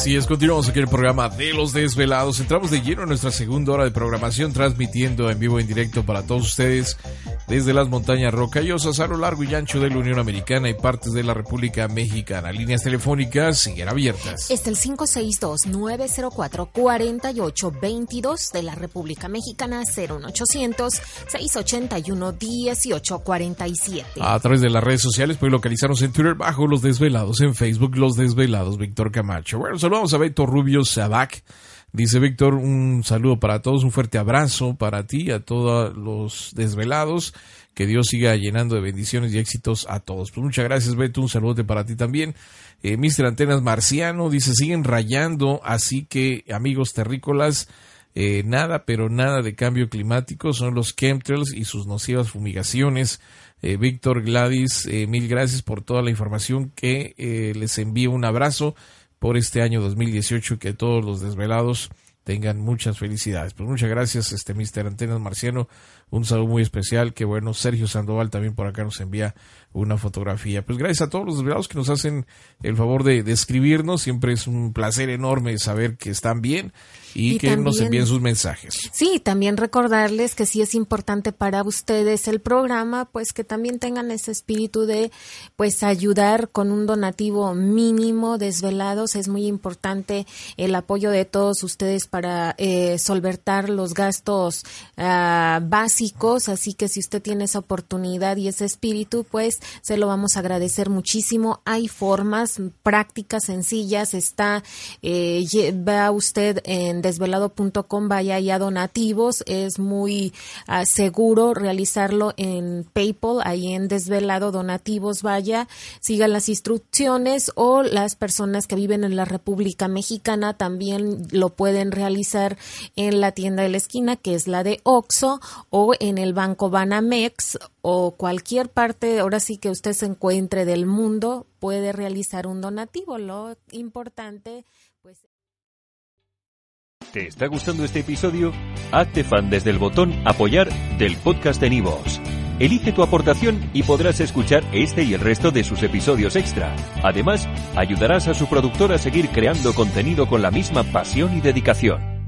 Así es, continuamos aquí el programa de los desvelados. Entramos de lleno en nuestra segunda hora de programación, transmitiendo en vivo en directo para todos ustedes desde las montañas rocallosas a lo largo y ancho de la Unión Americana y partes de la República Mexicana. Líneas telefónicas siguen abiertas. Es el 562-904-4822 de la República Mexicana, 01800-681-1847. A través de las redes sociales pueden localizarnos en Twitter bajo Los Desvelados, en Facebook Los Desvelados, Víctor Camacho. Bueno, saludamos a Beto Rubio Sabac Dice Víctor, un saludo para todos, un fuerte abrazo para ti, a todos los desvelados. Que Dios siga llenando de bendiciones y éxitos a todos. Pues muchas gracias, Beto. Un saludo para ti también. Eh, Mister Antenas Marciano dice, siguen rayando, así que amigos terrícolas, eh, nada, pero nada de cambio climático, son los chemtrails y sus nocivas fumigaciones. Eh, Víctor Gladys, eh, mil gracias por toda la información que les envío. Un abrazo por este año 2018 y que todos los desvelados tengan muchas felicidades. Pues muchas gracias, este Mister Antenas Marciano. Un saludo muy especial. Que bueno, Sergio Sandoval también por acá nos envía una fotografía. Pues gracias a todos los desvelados que nos hacen el favor de, de escribirnos. Siempre es un placer enorme saber que están bien y, que nos envíen sus mensajes. Sí, también recordarles que si es importante para ustedes el programa, pues que también tengan ese espíritu de pues ayudar con un donativo mínimo desvelados. Es muy importante el apoyo de todos ustedes para eh, solventar los gastos ah, básicos, así que si usted tiene esa oportunidad y ese espíritu, pues se lo vamos a agradecer muchísimo. Hay formas prácticas, sencillas, está, eh, usted en desvelado.com vaya ya donativos. Es muy ah, seguro realizarlo en PayPal, ahí en desvelado donativos vaya. Sigan las instrucciones o las personas que viven en la República Mexicana también lo pueden realizar en la tienda de la esquina, que es la de Oxo, o en el Banco Banamex o cualquier parte, ahora sí que usted se encuentre del mundo, puede realizar un donativo. Lo importante ¿Te está gustando este episodio? Hazte fan desde el botón Apoyar del podcast de Nivos. Elige tu aportación y podrás escuchar este y el resto de sus episodios extra. Además, ayudarás a su productor a seguir creando contenido con la misma pasión y dedicación.